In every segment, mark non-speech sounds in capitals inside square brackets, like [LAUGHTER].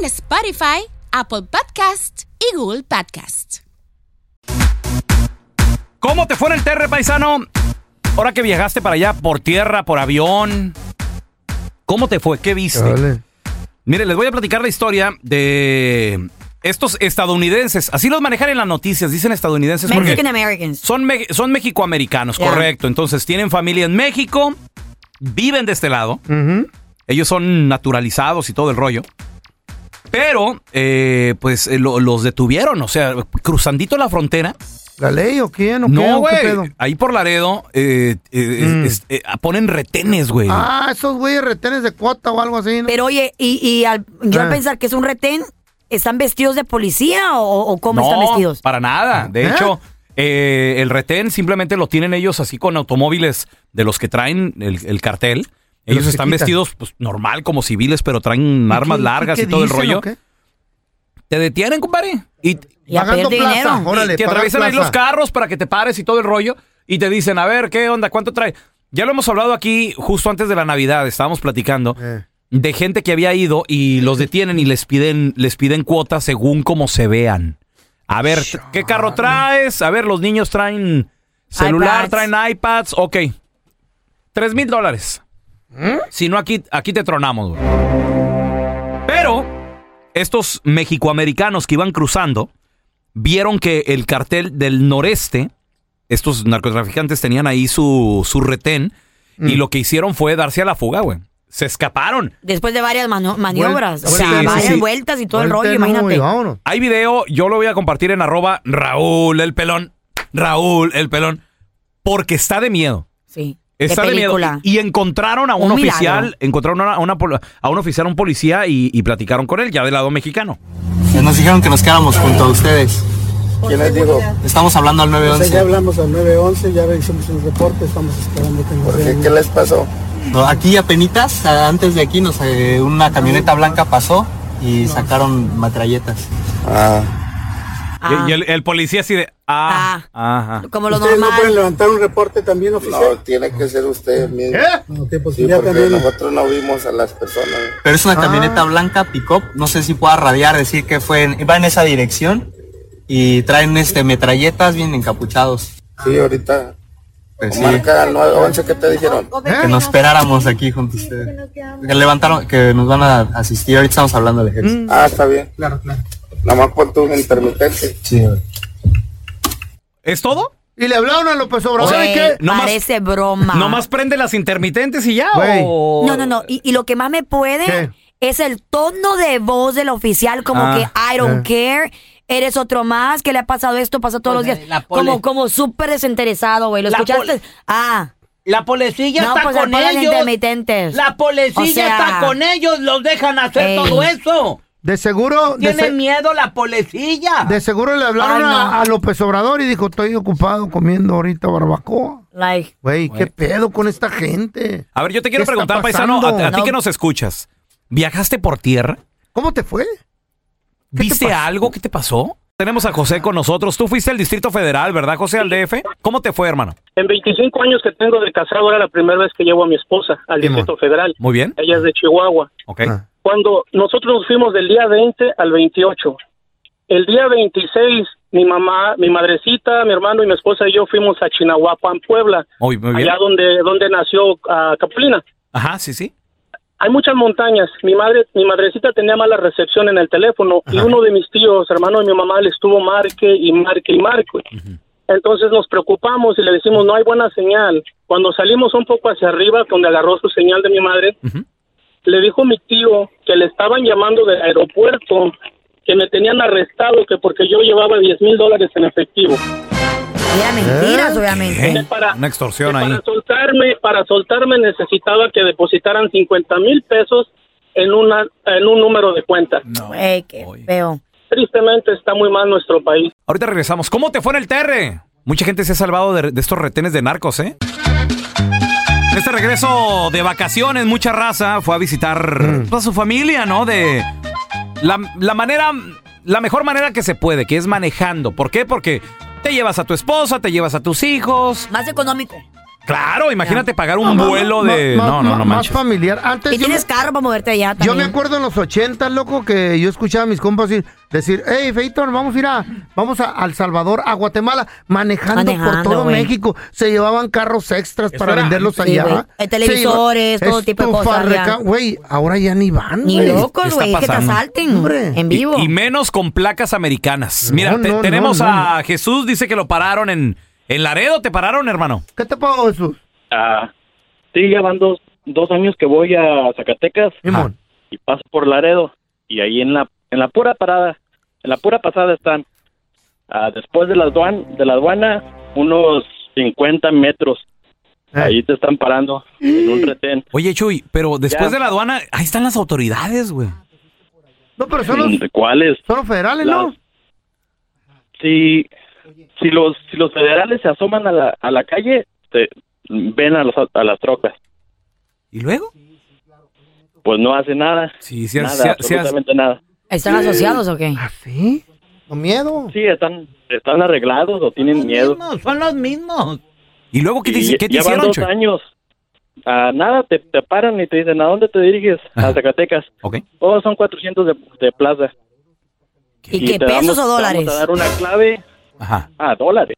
en Spotify, Apple Podcast y Google Podcast. ¿Cómo te fue en el terre, paisano? Ahora que viajaste para allá por tierra, por avión. ¿Cómo te fue? ¿Qué viste? Dale. Mire, les voy a platicar la historia de estos estadounidenses. Así los manejan en las noticias, dicen estadounidenses porque Mexican Americans. son, me- son mexicoamericanos, correcto. Entonces tienen familia en México, viven de este lado. Ellos son naturalizados y todo el rollo. Pero, eh, pues eh, lo- los detuvieron, o sea, cruzandito la frontera. ¿La ley o quién o qué? No, o qué pedo? güey. Ahí por Laredo eh, eh, Mm. es- eh, ponen retenes, güey. Ah, esos güeyes retenes de cuota o algo así, ¿no? Pero oye, y, y al, yo al Ah. pensar que es un retén, ¿están vestidos de policía o, o cómo están no, vestidos? para nada. De ¿Eh? hecho, eh, el retén simplemente lo tienen ellos así con automóviles de los que traen el, el cartel. Ellos están quitan. vestidos pues, normal como civiles, pero traen armas qué- largas qué y todo el rollo. Te detienen, compadre. Y, Y Pagando plaza, dinero. órale, y te atraviesan ahí los carros para que te pares y todo el rollo. Y te dicen, a ver, ¿qué onda? ¿Cuánto trae? Ya lo hemos hablado aquí justo antes de la Navidad. Estábamos platicando Eh. de gente que había ido y los detienen y les piden, les piden cuotas según cómo se vean. A ver, ¿qué carro traes? A ver, los niños traen celular, iPads. traen iPads. Ok. Tres mil dólares. Si no, aquí, aquí te tronamos, güey. Pero estos mexicoamericanos que iban cruzando vieron que el cartel del noreste, estos narcotraficantes tenían ahí su, su retén y lo que hicieron fue darse a la fuga, güey. Se escaparon. Después de varias maniobras, o sea, sí, varias sí. vueltas y todo el rollo, imagínate. vámonos. Hay video, yo lo voy a compartir en arroba Raúl el pelón. Raúl el pelón. Porque está de miedo. Sí. Está de, miedo. Y encontraron a un, Un milagro. oficial, encontraron a, una a un oficial, un policía y, y platicaron con él, ya del lado mexicano. Nos dijeron que nos quedáramos junto a ustedes. ¿Quién les dijo? Estamos hablando al O sea, 911. ya hablamos al 911, ya hicimos un reporte, estamos esperando que nos den- ¿Qué les pasó? No, Aquí apenitas, a- antes de aquí, nos, eh, una camioneta blanca pasó y sacaron matralletas. Ah, Ah, Y, y el, el policía así de, ah, ajá. como lo ¿Ustedes no pueden normal. levantar un reporte también no, oficial? tiene que ser usted mismo. No, ok, pues Sí, porque también. nosotros no vimos a las personas. Pero es una Ah. camioneta blanca, pick-up. No sé si pueda radiar, decir que fue en, iba en esa dirección. Y traen este metralletas bien encapuchados. Sí, ahorita. Pues sí, Marca al 911, ¿qué te dijeron? que nos esperáramos aquí junto a ustedes. Que levantaron, que nos van a asistir. Ahorita estamos hablando del ejército. Ah, está bien. Claro, claro. Nada más pon tu intermitente. Sí, güey. ¿Es todo? ¿Y le hablaron a López Obrador Güey, y qué? nomás- parece broma. ¿Nomás prende las intermitentes y ya? Güey. o- No, no, no. Y, y lo que más me puede ¿Qué? es el tono de voz del oficial, como Ah, que I don't eh. care. Eres otro más, que le ha pasado esto, pasa todos los días. Como, como súper desinteresado, güey. ¿Lo La escuchaste? Ah. La policía No, está pues con ellos. intermitentes. La policía O sea- está con ellos, los dejan hacer Ey. todo eso. De seguro, de, Tiene se- miedo la policía. de seguro le hablaron Ay, no. a, a López Obrador y dijo, estoy ocupado comiendo ahorita barbacoa. Like, Güey, ¿qué pedo con esta gente? A ver, yo te quiero ¿Qué está preguntar, paisano, a, ti que nos escuchas. ¿Viajaste por tierra? ¿Cómo te fue? te ¿Viste algo? ¿Qué te pasó? Tenemos a José con nosotros. Tú fuiste al Distrito Federal, ¿verdad, José, al DF? ¿Cómo te fue, hermano? En 25 años que tengo de casado, era la primera vez que llevo a mi esposa al. Distrito Federal. Muy bien. Ella es de Chihuahua. Ok. Ah. Cuando nosotros nos fuimos del día 20 al 28, el día 26, mi mamá, mi madrecita, mi hermano y mi esposa y yo fuimos a Chinahuapan, Puebla, Muy, muy bien. allá donde, donde nació ah, Capulina. Ajá, sí, sí. hay muchas montañas. Mi madre, mi madrecita tenía mala recepción en el teléfono y uno de mis tíos, hermano de mi mamá, le estuvo marque y marque y marque. Entonces nos preocupamos y le decimos, no hay buena señal. Cuando salimos un poco hacia arriba, donde agarró su señal de mi madre, le dijo mi tío que le estaban llamando del aeropuerto, que me tenían arrestado, que porque yo llevaba 10 mil dólares en efectivo. Era mentiras, obviamente. ¿Qué? Una extorsión ahí. Para soltarme, para soltarme necesitaba que depositaran 50 mil pesos en una en un número de cuenta. Güey, qué feo. Tristemente está muy mal nuestro país. Ahorita regresamos. ¿Cómo te fue en el TR? Mucha gente se ha salvado de, de estos retenes de narcos, ¿eh? Este regreso de vacaciones, mucha raza fue a visitar Mm. a su familia, ¿no? De la, la manera, la mejor manera que se puede, que es manejando. ¿Por qué? Porque te llevas a tu esposa, te llevas a tus hijos. Más económico. Claro, imagínate pagar un vuelo ma- de... ma- No, no, ma- no Más manches. familiar. Antes Y yo tienes me- carro para moverte allá Yo también. me acuerdo en los 80, loco, que yo escuchaba a mis compas decir, decir hey, Feitor, vamos a ir a, vamos a, El Salvador, a Guatemala, manejando, por todo. México. Se llevaban carros extras para era venderlos allá. Sí, güey. Eh, televisores, todo tipo de cosas Güey, ahora ya ni van, Ni güey. ¿Qué locos, güey, que te asalten Hombre. en vivo. Y, menos con placas americanas. Mira, No, te- no, tenemos no, no. a Jesús, dice que lo pararon en, en Laredo. ¿Te pararon, hermano? ¿Qué te pago, Jesús? Ah, sí, ya van dos, dos años que voy a Zacatecas Simón. y paso por Laredo y ahí en la en la pura parada, en la pura pasada están ah, después de la aduana, de la aduana unos 50 metros. Eh. Ahí te están parando en un retén. Oye, Chuy, pero después Ya. de la aduana, ahí están las autoridades, güey. No, pero son los, ¿De cuáles? son los federales, ¿no? Las- Si los si los federales se asoman a la a la calle, te ven a los a las trocas. ¿Y luego? Pues no hace nada. Sí, sí, nada, sí, sí, absolutamente nada. ¿Están asociados o qué? ¿Ah, sí? ¿Con miedo? Sí, están, están arreglados o tienen miedo. mismos, son los mismos. ¿Y luego qué te, Y qué te hicieron, dos años. Ah, nada, te, te paran y te dicen, ¿a dónde te diriges? A Zacatecas. Ok. Oh, son 400 de, de plaza. ¿Y qué, te pesos damos- o te dólares? Vamos a dar una clave. Ajá, Ah, dólares.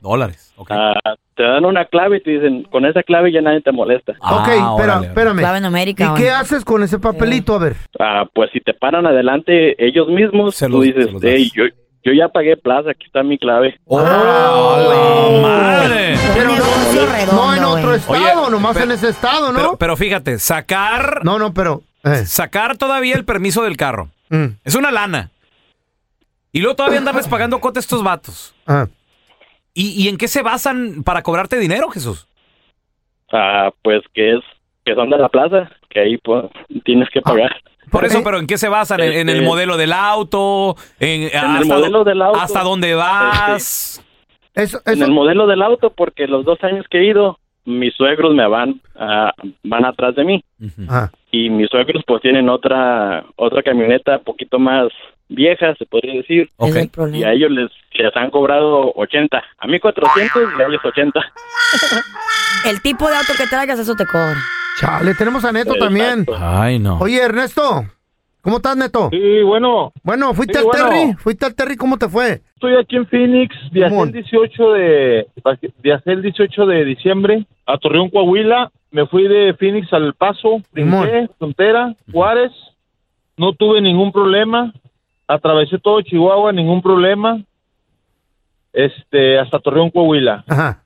dólares. Ok. Ah, te dan una clave y te dicen, con esa clave ya nadie te molesta. ok, Ah, espera, órale, espérame. Clave numérica, ¿Y qué haces con ese papelito? A ver. Ah, pues si te paran adelante ellos mismos, Se tú los- dices, se los das. hey, yo, yo ya pagué plaza, aquí está mi clave. ¡Oh, Ah, la madre! Pero no- negocio redondo, No en otro güey. estado, Oye, nomás pero- en ese estado, ¿no? Pero, pero fíjate, sacar, no, no, pero... eh, sacar todavía el permiso del carro. mm, Es una lana. Y luego todavía andarles pagando cuota a estos vatos. ah. ¿Y, y en qué se basan para cobrarte dinero, Jesús? Ah, pues que es, que son de la plaza, que ahí pues, tienes que pagar. Por eso, pero ¿en qué se basan? ¿En, en el este- modelo del auto? ¿En, el hasta modelo do- del auto. ¿Hasta dónde vas? Eso, En el modelo del auto, porque los dos años que he ido, mis suegros me van, ah, van atrás de mí. ah. Y mis suegros pues tienen otra, otra camioneta poquito más vieja, se podría decir. Ok. Es el Y a ellos les, les han cobrado 80. A mí 400 y a ellos 80. [LAUGHS] El tipo de auto que traigas, eso te cobra. Chale, tenemos a Neto Exacto. también. Ay, no. Oye, Ernesto, ¿cómo estás, Neto? Sí, bueno, Bueno, ¿fuiste Sí, al bueno. Terry? ¿Fuiste al Terry? ¿Cómo te fue? estoy aquí en Phoenix, viajé el 18 de viajé el 18 de diciembre a Torreón, Coahuila, me fui de Phoenix al Paso, brinqué, frontera, Juárez, no tuve ningún problema, atravesé todo Chihuahua, ningún problema, este, hasta Torreón, Coahuila. Ajá.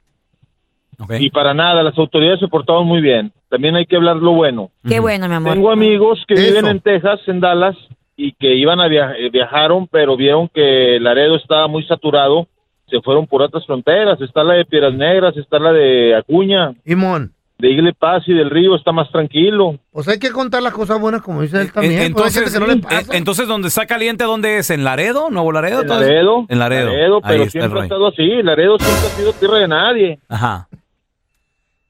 Ok. Y para nada, las autoridades se portaron muy bien. También hay que hablar lo bueno. Qué bueno, mi amor. Tengo amigos que Eso. viven en Texas, en Dallas, y que iban a viajar, viajaron, pero vieron que Laredo estaba muy saturado, se fueron por otras fronteras. Está la de Piedras Negras, está la de Acuña, Imón. De Igle Paz y del Río, está más tranquilo. Pues hay que contar las cosas buenas como dice él también. En- pues hay entonces, gente que no le pasa. en- entonces, ¿dónde está caliente? ¿Dónde es? ¿En Laredo? ¿Nuevo Laredo? En Laredo, En Laredo. Pero está siempre ha estado así. Laredo siempre ha sido tierra de nadie. Ajá.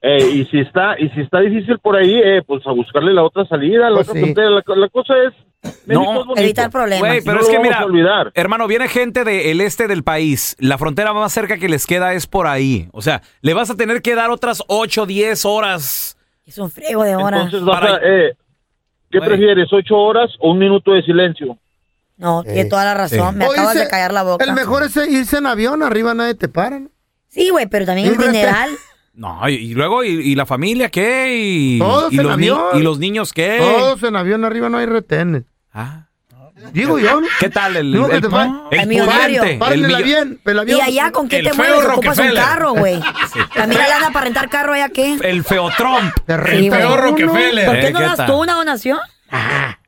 Eh, y si está y si está difícil por ahí, eh, pues a buscarle la otra salida, la Pues otra sí. frontera. La, la cosa es No. Evitar problemas. Güey, Y pero no es que mira, a olvidar. hermano, viene gente del este del país. La frontera más cerca que les queda es por ahí. O sea, le vas a tener que dar otras 8, 10 horas. Es un frego de horas. Entonces, vas Para- a, eh, ¿qué prefieres? ¿Ocho horas o un minuto de silencio? No, tiene toda la razón. Me acabas de callar la boca. El mejor es irse en avión, arriba nadie te para. ¿no? Sí, güey, pero también el rete- dineral. [LAUGHS] No, y, y luego, y, y la familia qué? Y, Todos y en los avión. ¿Y los niños qué? Todos en avión arriba no hay retenes. Ah. Digo yo. ¿Qué tal el, el, el El millonario. el el avión. ¿Y allá con qué el te feo mueves? Ocupas un Rockefeller. carro, güey. [LAUGHS] También la lana para rentar carro allá, ¿qué? El feo Trump. Sí, repente güey. uno- ¿Por qué Eh, no ¿qué das tú una donación?